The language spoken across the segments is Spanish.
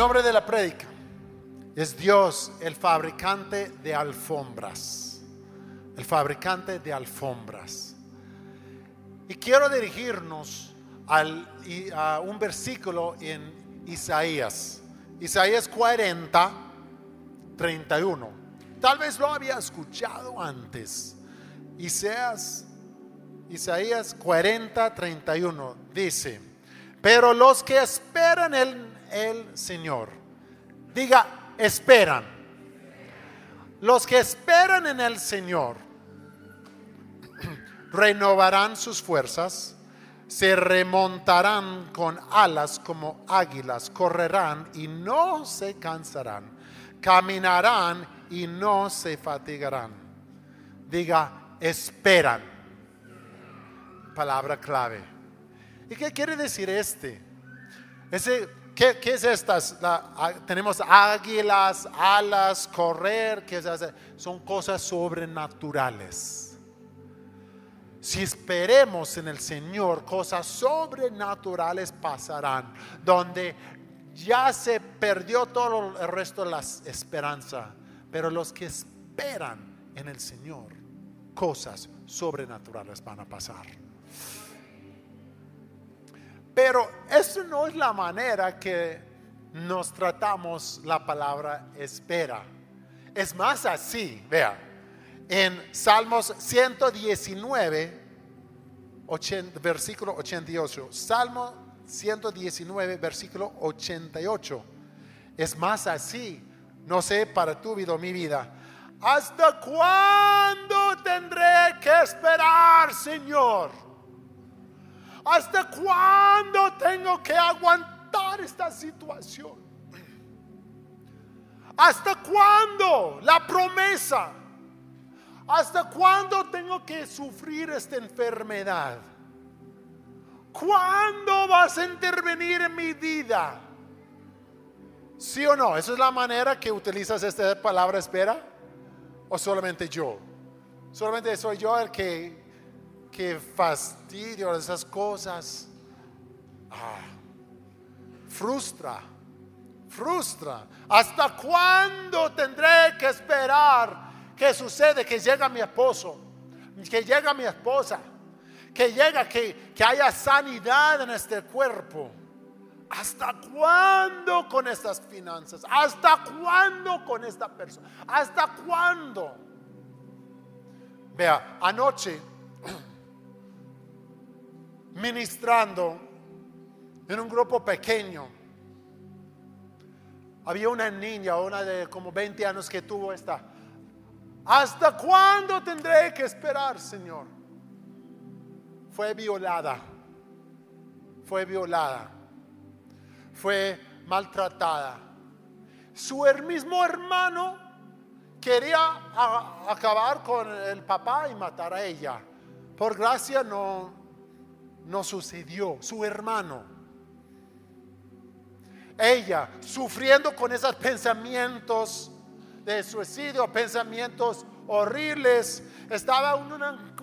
nombre de la prédica es Dios, el fabricante de alfombras. El fabricante de alfombras. Y quiero dirigirnos al, a un versículo en Isaías. Isaías 40, 31. Tal vez lo había escuchado antes. Isaías, Isaías 40, 31 dice, pero los que esperan en el Señor, diga, esperan. Los que esperan en el Señor renovarán sus fuerzas, se remontarán con alas como águilas, correrán y no se cansarán, caminarán y no se fatigarán. Diga, esperan. Palabra clave. ¿Y qué quiere decir este? Ese, ¿qué, es estas? tenemos águilas, alas, correr, ¿qué es son cosas sobrenaturales si esperemos en el Señor, cosas sobrenaturales pasarán, donde ya se perdió todo el resto de la esperanza, pero los que esperan en el Señor, cosas sobrenaturales van a pasar. Pero eso no es la manera que nos tratamos la palabra espera. Es más así, vea en Salmos 119, versículo 88. Salmo 119, versículo 88. Es más así, no sé para tu vida mi vida. ¿Hasta cuándo tendré que esperar, Señor? ¿Hasta cuándo tengo que aguantar esta situación? ¿Hasta cuándo la promesa? ¿Hasta cuándo tengo que sufrir esta enfermedad? ¿Cuándo vas a intervenir en mi vida? ¿Sí o no? ¿Esa es la manera que utilizas esta palabra espera? ¿O solamente yo? Solamente soy yo el que, que fastidio esas cosas. Ah, frustra, frustra. ¿Hasta cuándo tendré que esperar? ¿Qué sucede? Que llega mi esposo, que llega mi esposa, que llega, que, que haya sanidad en este cuerpo. ¿Hasta cuándo con estas finanzas? ¿Hasta cuándo con esta persona? ¿Hasta cuándo? Vea, anoche, ministrando en un grupo pequeño, había una niña, una de como 20 años que tuvo esta ¿Hasta cuándo tendré que esperar, Señor? Fue violada, fue violada, fue maltratada. Su mismo hermano quería acabar con el papá y matar a ella. Por gracia no, no sucedió. Su hermano. Ella sufriendo con esos pensamientos de suicidio, pensamientos horribles. Estaba en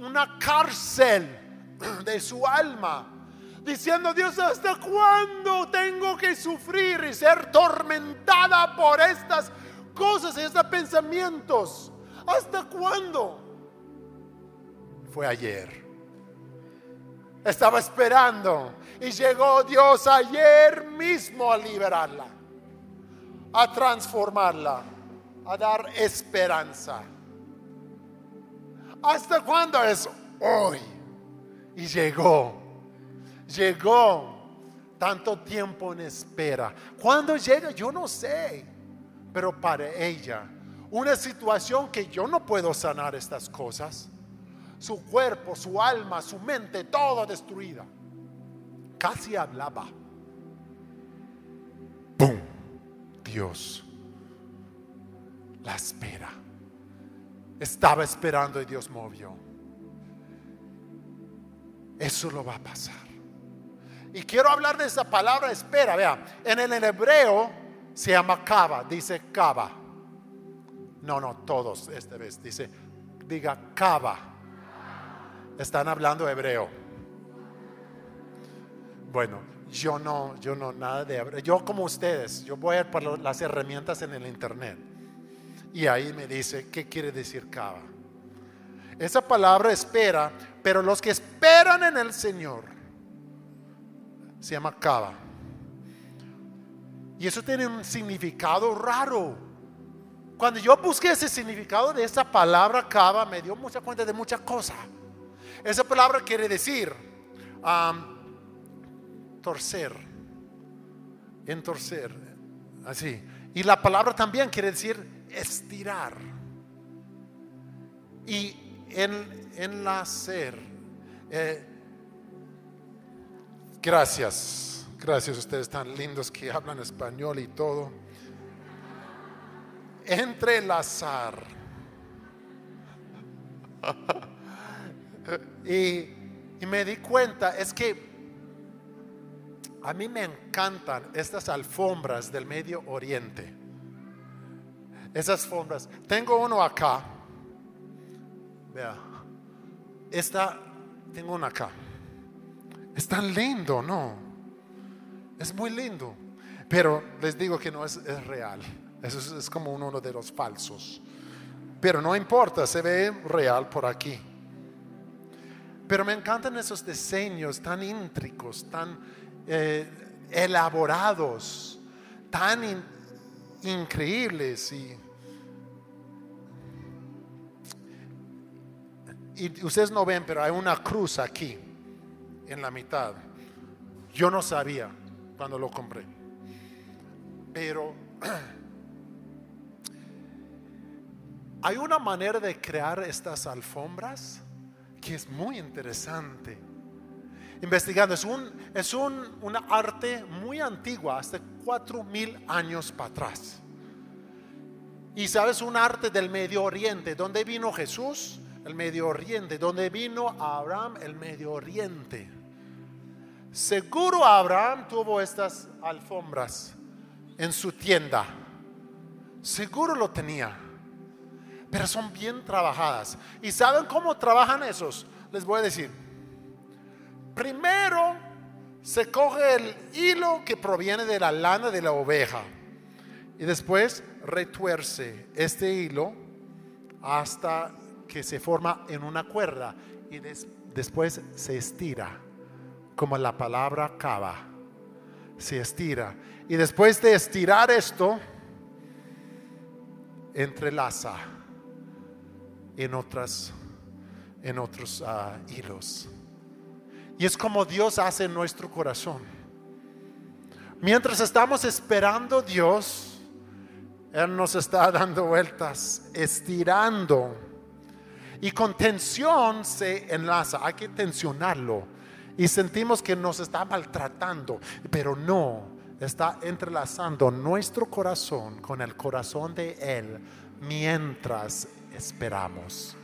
una, cárcel de su alma diciendo, Dios, ¿hasta cuándo tengo que sufrir y ser tormentada por estas cosas y estos pensamientos? ¿Hasta cuándo? Fue ayer. Estaba esperando y llegó Dios ayer mismo a liberarla, a transformarla a dar esperanza. ¿Hasta cuándo es hoy? Y llegó, llegó tanto tiempo en espera. ¿Cuándo llega? Yo no sé. Pero para ella, una situación que yo no puedo sanar estas cosas. Su cuerpo, su alma, su mente, todo destruida. Casi hablaba. ¡Pum! Dios la espera. Estaba esperando y Dios movió. Eso lo va a pasar. Y quiero hablar de esa palabra espera. Vea, en el hebreo se llama cava, dice cava. No, no, todos esta vez dice, diga cava. Están hablando hebreo. Bueno, yo no, yo no, nada de hebreo. Yo como ustedes, yo voy a ir por las herramientas en el internet. Y ahí me dice, ¿qué quiere decir cava? Esa palabra espera, pero los que esperan en el Señor se llama cava. Y eso tiene un significado raro. Cuando yo busqué ese significado de esa palabra cava, me dio mucha cuenta de muchas cosas. Esa palabra quiere decir torcer, entorcer, así. Y la palabra también quiere decir estirar. Y en, enlacer. Eh, gracias, gracias ustedes tan lindos que hablan español y todo. Entrelazar. y, me di cuenta, es que a mí me encantan estas alfombras del Medio Oriente. Esas alfombras. Tengo uno acá. Vea. Esta, tengo una acá. Es tan lindo, ¿no? Es muy lindo. Pero les digo que no es, real. Eso es, es como uno de los falsos. Pero no importa, se ve real por aquí. Pero me encantan esos diseños tan íntricos, tan eh, elaborados, tan increíbles y, y ustedes no ven, pero hay una cruz aquí en la mitad. Yo no sabía cuando lo compré, pero hay una manera de crear estas alfombras que es muy interesante investigando. Es, un, es un, una arte muy antigua, hasta cuatro mil años para atrás. Y sabes, un arte del Medio Oriente. ¿Dónde vino Jesús? El Medio Oriente. ¿Dónde vino Abraham? El Medio Oriente. Seguro Abraham tuvo estas alfombras en su tienda. Seguro lo tenía. Pero son bien trabajadas. ¿Y saben cómo trabajan esos? Les voy a decir Primero se coge el hilo que proviene de la lana de la oveja y después retuerce este hilo hasta que se forma en una cuerda y después se estira, como la palabra cava, se estira. Y después de estirar esto, entrelaza en, otras, en otros ah, hilos. Y es como Dios hace en nuestro corazón. Mientras estamos esperando Dios, Él nos está dando vueltas, estirando. Y con tensión se enlaza, hay que tensionarlo. Y sentimos que nos está maltratando, pero no, está entrelazando nuestro corazón con el corazón de Él mientras esperamos.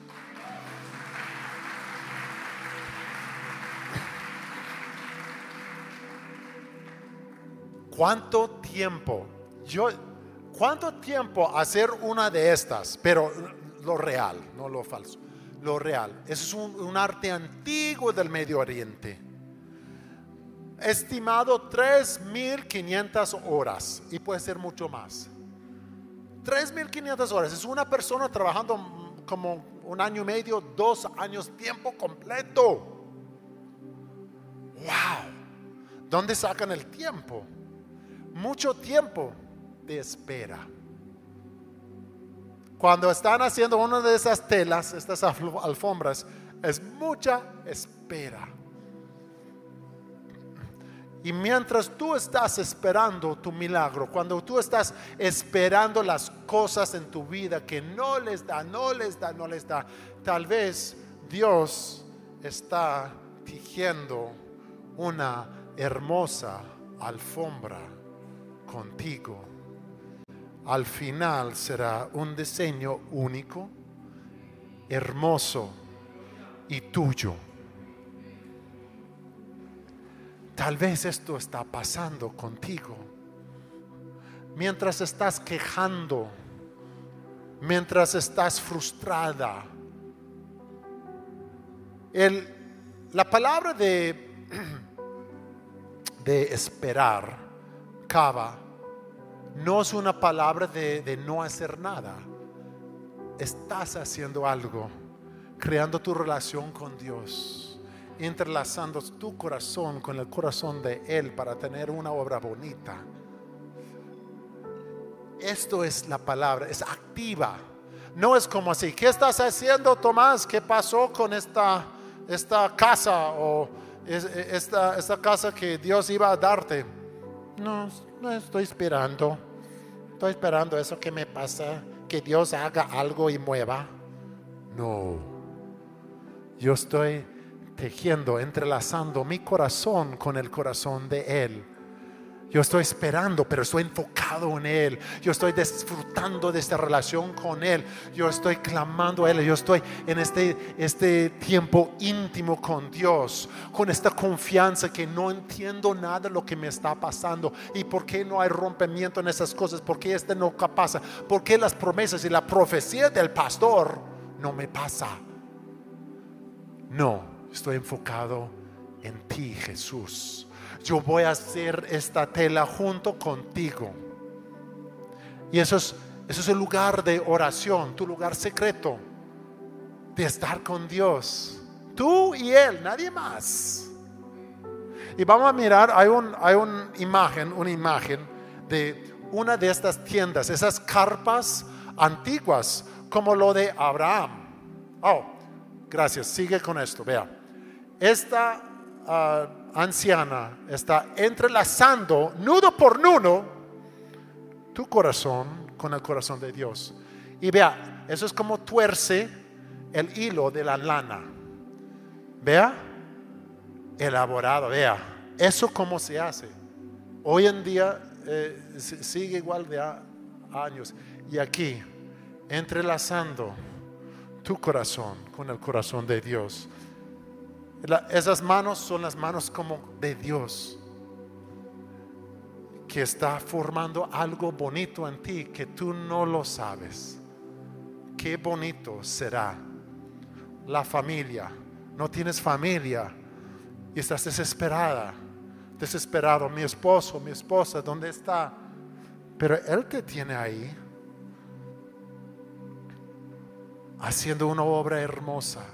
¿Cuánto tiempo? Yo, ¿cuánto tiempo hacer una de estas? Pero lo real, no lo falso. Lo real. Es un, arte antiguo del Medio Oriente. Estimado 3.500 horas y puede ser mucho más. 3.500 horas. Es una persona trabajando como un año y medio, dos años, tiempo completo. ¡Wow! ¿Dónde sacan el tiempo? mucho tiempo de espera. Cuando están haciendo una de esas telas, estas alfombras, es mucha espera. Y mientras tú estás esperando tu milagro, cuando tú estás esperando las cosas en tu vida que no les da, no les da, no les da, tal vez Dios está tejiendo una hermosa alfombra contigo. Al final será un diseño único, hermoso y tuyo. Tal vez esto está pasando contigo. Mientras estás quejando, mientras estás frustrada. El, la palabra de de esperar, cava, no es una palabra de, de no hacer nada. Estás haciendo algo, creando tu relación con Dios, entrelazando tu corazón con el corazón de Él para tener una obra bonita. Esto es la palabra, es activa. No es como así, ¿qué estás haciendo Tomás? ¿Qué pasó con esta, esta casa o es- esta, esta casa que Dios iba a darte? No, no estoy esperando. Estoy esperando eso que me pasa, que Dios haga algo y mueva. No. Yo estoy tejiendo, entrelazando mi corazón con el corazón de Él. Yo estoy esperando, pero estoy enfocado en Él. Yo estoy disfrutando de esta relación con Él. Yo estoy clamando a Él. Yo estoy en este, este tiempo íntimo con Dios, con esta confianza que no entiendo nada de lo que me está pasando. ¿Y por qué no hay rompimiento en esas cosas? ¿Por qué este no pasa? ¿Por qué las promesas y la profecía del pastor no me pasa? No, estoy enfocado en ti, Jesús. Yo voy a hacer esta tela junto contigo. Y eso es, eso es el lugar de oración, tu lugar secreto, de estar con Dios. Tú y Él, nadie más. Y vamos a mirar, hay, un, hay una imagen, una imagen de una de estas tiendas, esas carpas antiguas, como lo de Abraham. Oh, gracias, sigue con esto, vea. Esta ah, anciana está entrelazando nudo por nudo tu corazón con el corazón de Dios. Y vea, eso es como tuerce el hilo de la lana. Vea, elaborado, vea, eso cómo se hace. Hoy en día eh, si- sigue igual de años. Y aquí, entrelazando tu corazón con el corazón de Dios. Esas manos son las manos como de Dios, que está formando algo bonito en ti que tú no lo sabes. Qué bonito será la familia. No tienes familia y estás desesperada, desesperado. Mi esposo, mi esposa, ¿dónde está? Pero Él te tiene ahí haciendo una obra hermosa.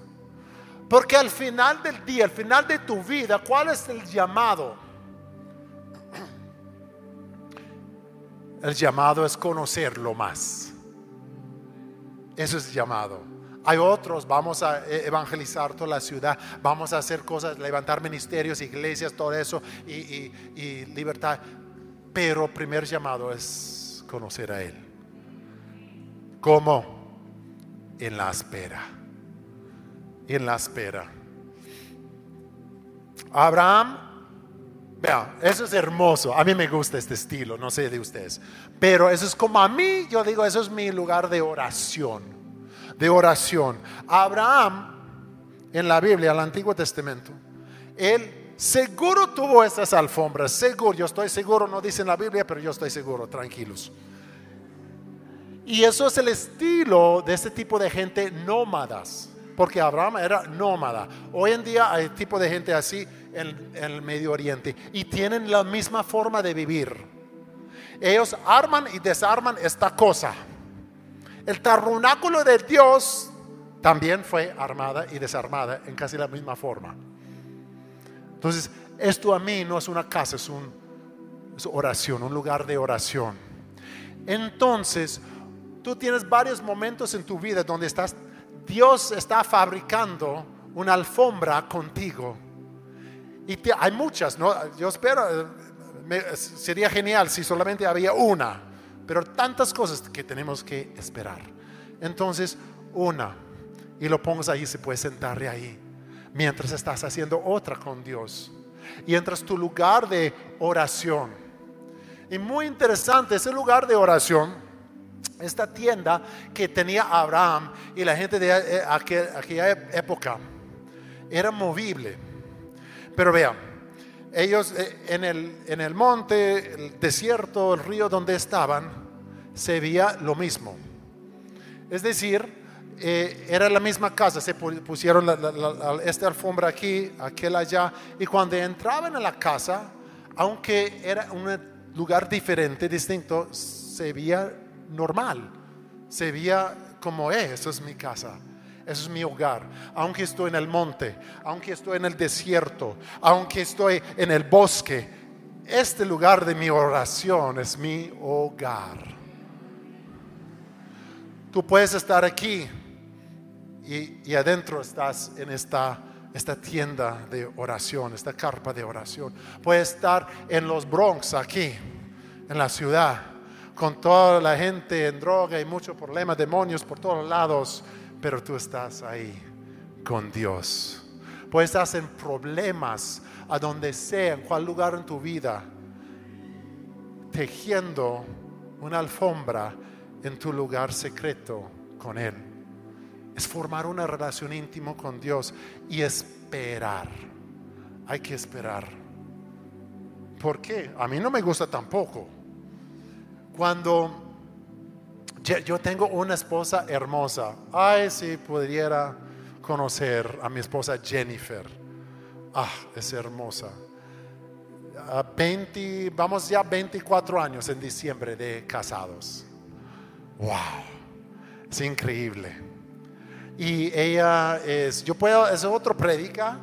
Porque al final del día, al final de tu vida, ¿cuál es el llamado? El llamado es conocerlo más. Eso es llamado. Hay otros, vamos a e- evangelizar toda la ciudad, vamos a hacer cosas, levantar ministerios, iglesias, todo eso y, y- libertad. Pero el primer llamado es conocer a Él. ¿Cómo? En la espera. En la espera. Abraham Vea, eso es hermoso. A mí me gusta este estilo, no sé de ustedes. Pero eso es como a mí, yo digo, eso es mi lugar de oración. De oración. Abraham, en la Biblia, el Antiguo Testamento, él seguro tuvo esas alfombras. Seguro, yo estoy seguro, no dice en la Biblia, pero yo estoy seguro, tranquilos. Y eso es el estilo de este tipo de gente nómadas, porque Abraham era nómada. Hoy en día hay tipo de gente así en, el Medio Oriente y tienen la misma forma de vivir. Ellos arman y desarman esta cosa. El tabernáculo de Dios también fue armada y desarmada en casi la misma forma. Entonces, esto a mí no es una casa, es, un, es oración, un lugar de oración. Entonces, tú tienes varios momentos en tu vida donde estás, Dios está fabricando una alfombra contigo. Y hay muchas, ¿no? Yo espero, eh, sería genial si solamente había una, pero tantas cosas que tenemos que esperar. Entonces, una, y lo pongas ahí, se puede sentar ahí, mientras estás haciendo otra con Dios. Y entras tu lugar de oración. Y muy interesante, ese lugar de oración, esta tienda que tenía Abraham y la gente de eh, aquel- aquella época, era movible. Pero vean, ellos eh, en el, en el monte, el desierto, el río donde estaban, se veía lo mismo. Es decir, eh, era la misma casa, se pu- pusieron esta alfombra aquí, aquel allá, y cuando entraban a la casa, aunque era un lugar diferente, distinto, se veía normal, se veía como es, eso es mi casa. Eso es mi hogar. Aunque estoy en el monte, aunque estoy en el desierto, aunque estoy en el bosque, este lugar de mi oración es mi hogar. Tú puedes estar aquí y, adentro estás en esta, esta tienda de oración, esta carpa de oración. Puedes estar en los Bronx, aquí, en la ciudad, con toda la gente en droga y muchos problemas, demonios por todos lados pero tú estás ahí con Dios. Puedes estar en problemas, a donde sea, en cual lugar en tu vida, tejiendo una alfombra en tu lugar secreto con Él. Es formar una relación íntima con Dios y esperar. Hay que esperar. ¿Por qué? A mí no me gusta tampoco. Cuando yo tengo una esposa hermosa. Ay, si pudiera conocer a mi esposa Jennifer. Ah, es hermosa. 20, vamos ya 24 años en diciembre de casados. Wow, es increíble. Y ella es, yo puedo, es otro predica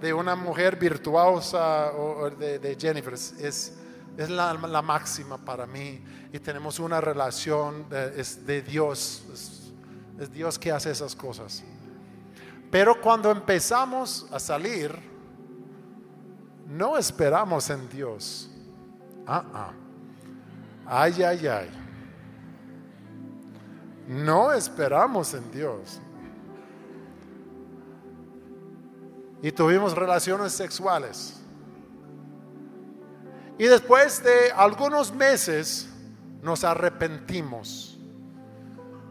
de una mujer virtuosa o de, de Jennifer. Es, es la, máxima para mí y tenemos una relación de, es de Dios, es, Dios que hace esas cosas. Pero cuando empezamos a salir, no esperamos en Dios. Ah, ah. Ay, ay, ay. No esperamos en Dios. Y tuvimos relaciones sexuales. Y después de algunos meses nos arrepentimos.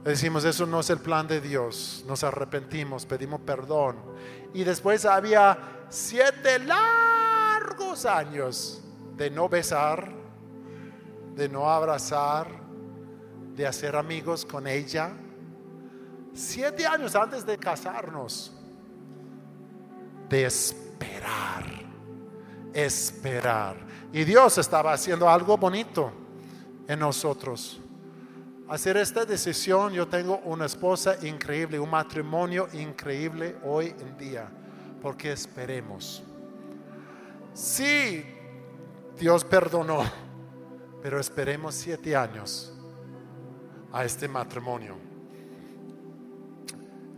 Decimos, eso no es el plan de Dios. Nos arrepentimos, pedimos perdón. Y después había siete largos años de no besar, de no abrazar, de hacer amigos con ella. Siete años antes de casarnos. De esperar. Esperar y Dios estaba haciendo algo bonito en nosotros. Hacer esta decisión, yo tengo una esposa increíble, un matrimonio increíble hoy en día, porque esperemos. Sí, Dios perdonó, pero esperemos siete años a este matrimonio.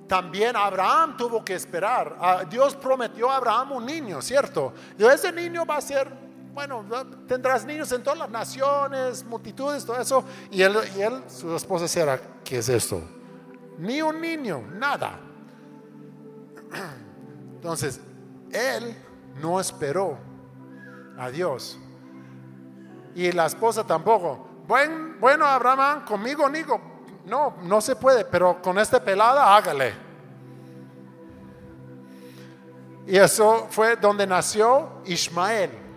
También Abraham tuvo que esperar. Ah, Dios prometió a Abraham un niño, ¿cierto? Y ese niño va a ser bueno, tendrás niños en todas las naciones, multitudes, todo eso. Y él, y él su esposa será, ¿qué es esto? Ni un niño, nada. Entonces, él no esperó a Dios. Y la esposa tampoco. Bueno, bueno Abraham, conmigo, Nico. No, no se puede, pero con esta pelada hágale. Y eso fue donde nació Ismael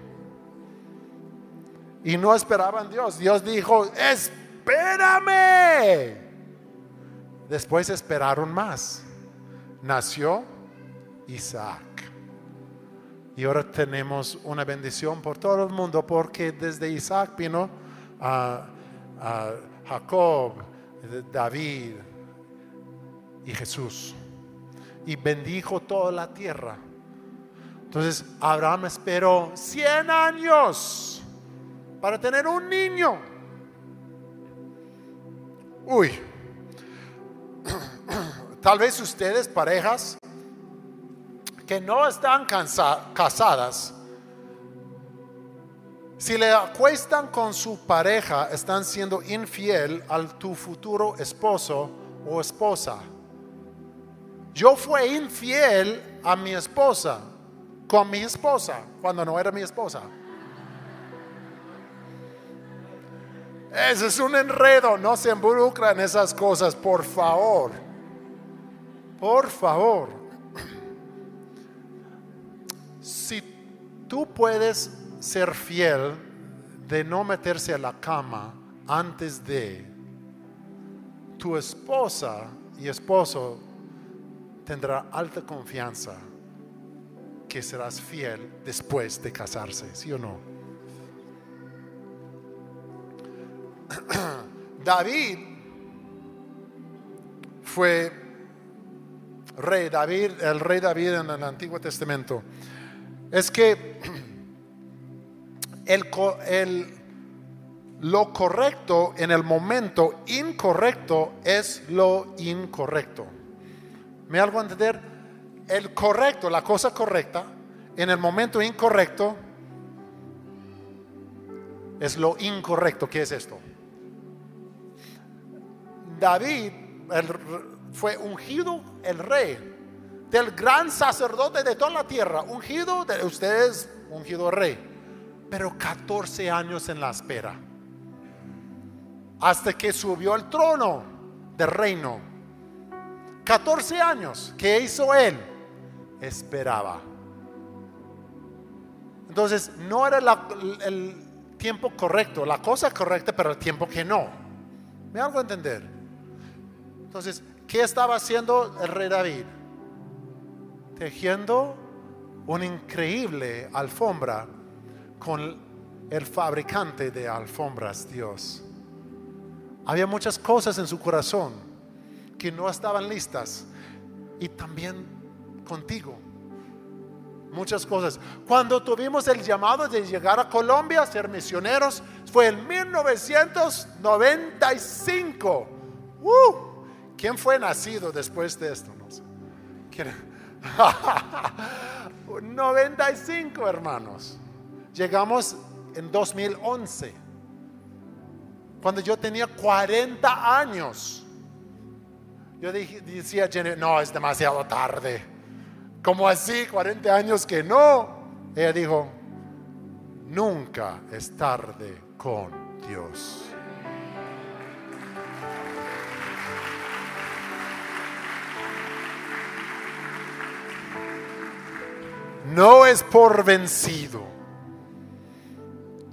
y no esperaban Dios. Dios dijo, espérame. Después esperaron más. Nació Isaac. Y ahora tenemos una bendición por todo el mundo porque desde Isaac vino a, Jacob, David y Jesús. Y bendijo toda la tierra. Entonces Abraham esperó 100 años para tener un niño. Uy, tal vez ustedes, parejas, que no están casadas, si le acuestan con su pareja, están siendo infiel al tu futuro esposo o esposa. Yo fui infiel a mi esposa, con mi esposa, cuando no era mi esposa. Ese es un enredo, no se involucra en esas cosas, por favor. Por favor. Si tú puedes ser fiel de no meterse a la cama antes de tu esposa y esposo tendrá alta confianza que serás fiel después de casarse, ¿sí o no? David fue rey, David, el rey David en el Antiguo Testamento. Es que el, lo correcto en el momento incorrecto es lo incorrecto. ¿Me hago entender? El correcto, la cosa correcta, en el momento incorrecto es lo incorrecto. ¿Qué es esto? David fue ungido el rey del gran sacerdote de toda la tierra, ungido de ustedes, ungido rey, pero 14 años en la espera, hasta que subió al trono del reino. 14 años, ¿qué hizo él? Esperaba. Entonces, no era el tiempo correcto, la cosa correcta, pero el tiempo que no. ¿Me hago entender? Entonces, ¿qué estaba haciendo el rey David? Tejiendo una increíble alfombra con el fabricante de alfombras, Dios. Había muchas cosas en su corazón que no estaban listas. Y también contigo. Muchas cosas. Cuando tuvimos el llamado de llegar a Colombia a ser misioneros, fue en 1995. ¡Uh! ¿Quién fue nacido después de esto? No sé. 95 hermanos. Llegamos en 2011, cuando yo tenía 40 años. Yo decía, no, es demasiado tarde. ¿Cómo así? 40 años que no. Ella dijo, nunca es tarde con Dios. No es por vencido.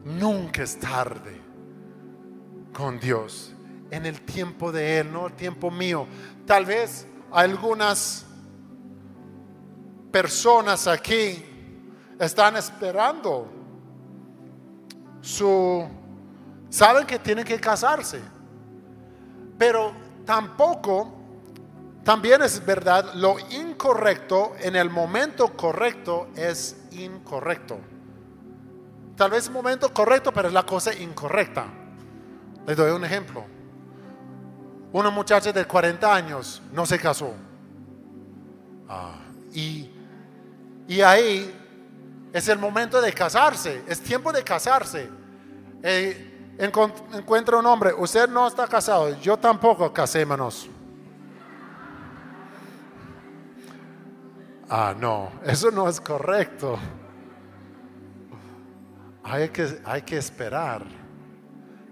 Nunca es tarde con Dios. En el tiempo de Él, no el tiempo mío. Tal vez algunas personas aquí están esperando su... Saben que tienen que casarse, pero tampoco también es verdad, lo incorrecto en el momento correcto es incorrecto. Tal vez el momento correcto, pero es la cosa incorrecta. Les doy un ejemplo. Una muchacha de 40 años no se casó. Ah, y, y, ahí es el momento de casarse, es tiempo de casarse. Eh, encuentra un hombre, usted no está casado, yo tampoco, casémonos. Ah, no, eso no es correcto. Hay que, hay que esperar,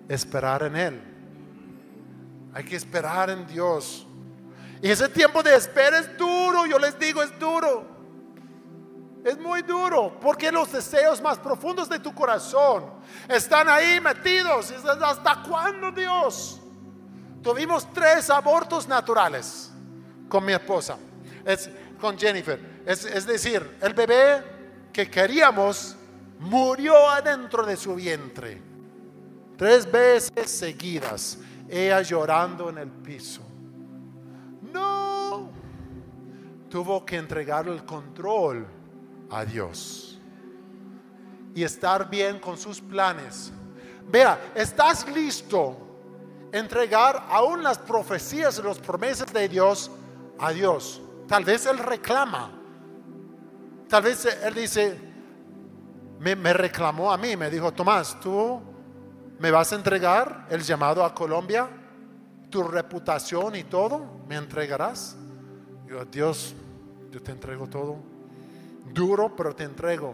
esperar en Él. Hay que esperar en Dios. Y ese tiempo de espera es duro, yo les digo, es duro. Es muy duro, porque los deseos más profundos de tu corazón están ahí metidos. ¿Hasta cuándo, Dios? Tuvimos tres abortos naturales con mi esposa. Es, con Jennifer. Es, decir, el bebé que queríamos murió adentro de su vientre. Tres veces seguidas, ella llorando en el piso. No, tuvo que entregar el control a Dios y estar bien con sus planes. Vea, ¿estás listo entregar aún las profecías y las promesas de Dios a Dios? Tal vez él reclama. Tal vez él dice, me, reclamó a mí, me dijo, Tomás, tú me vas a entregar el llamado a Colombia, tu reputación y todo, me entregarás. Yo, Dios, yo te entrego todo. Duro, pero te entrego.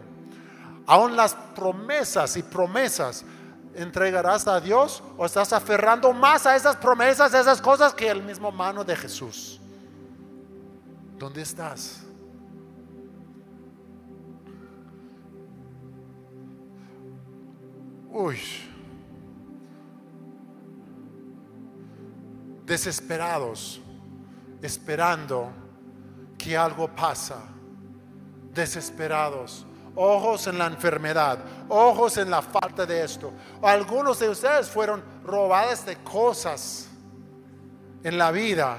Aún las promesas y promesas, ¿entregarás a Dios o estás aferrando más a esas promesas, a esas cosas que el mismo mano de Jesús? ¿Dónde estás? Uy. Desesperados, esperando que algo pasa. Desesperados. Ojos en la enfermedad, ojos en la falta de esto. Algunos de ustedes fueron robadas de cosas en la vida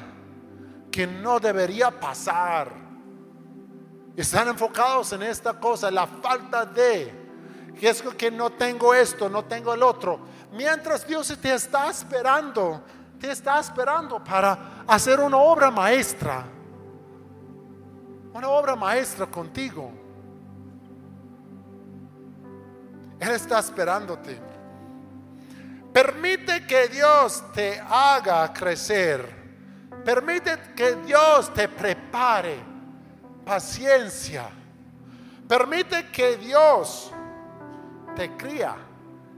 que no debería pasar. Están enfocados en esta cosa, la falta de, que es que no tengo esto, no tengo el otro. Mientras Dios te está esperando, te está esperando para hacer una obra maestra. Una obra maestra contigo. Él está esperándote. Permite que Dios te haga crecer. Permite que Dios te prepare paciencia. Permite que Dios te cría.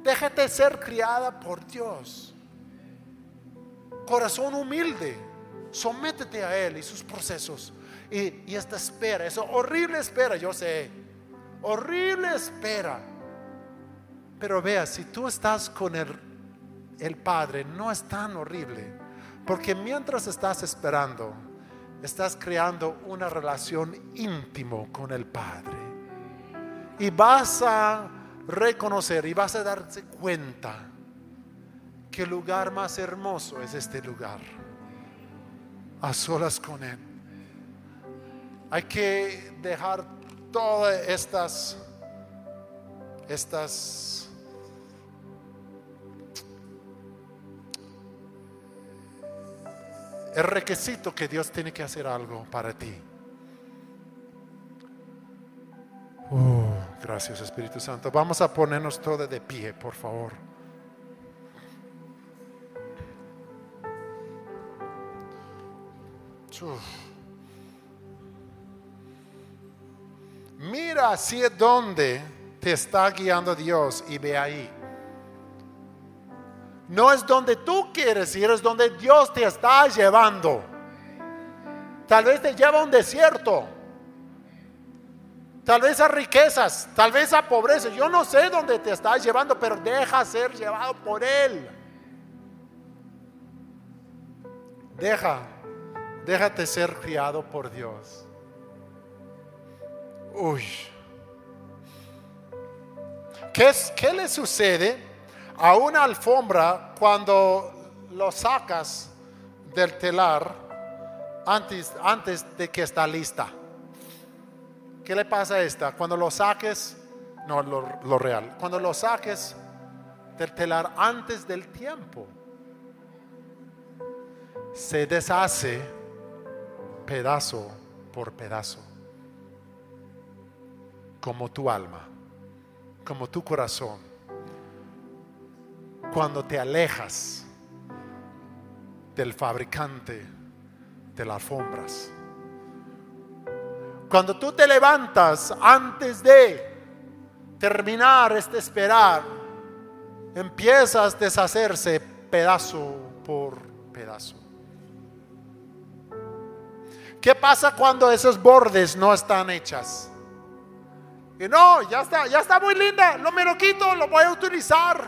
Déjate ser criada por Dios. Corazón humilde. Sométete a Él y sus procesos. Y, y esta espera, esa horrible espera, yo sé. Horrible espera. Pero vea, si tú estás con el, el Padre, no es tan horrible. Porque mientras estás esperando, estás creando una relación íntimo con el Padre. Y vas a reconocer y vas a darte cuenta que el lugar más hermoso es este lugar. A solas con Él. Hay que dejar todas estas, estas el requisito que Dios tiene que hacer algo para ti. Oh, gracias Espíritu Santo. Vamos a ponernos todo de pie, por favor. Mira hacia dónde te está guiando Dios y ve ahí. No es donde tú quieres ir, es donde Dios te está llevando. Tal vez te lleva a un desierto. Tal vez a riquezas, tal vez a pobreza. Yo no sé dónde te está llevando, pero deja ser llevado por Él. Deja, déjate ser criado por Dios. Uy. ¿Qué, es, ¿Qué le sucede a una alfombra cuando lo sacas del telar antes, antes de que está lista? ¿Qué le pasa a esta? Cuando lo saques, no lo, real, cuando lo saques del telar antes del tiempo, se deshace pedazo por pedazo, como tu alma, como tu corazón, cuando te alejas del fabricante de las alfombras. Cuando tú te levantas antes de terminar este esperar, empiezas a deshacerse pedazo por pedazo. ¿Qué pasa cuando esos bordes no están hechas? Y no, ya está, ya está muy linda, lo me lo quito, lo voy a utilizar.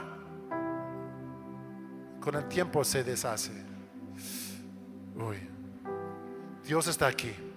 Con el tiempo se deshace. Uy, Dios está aquí.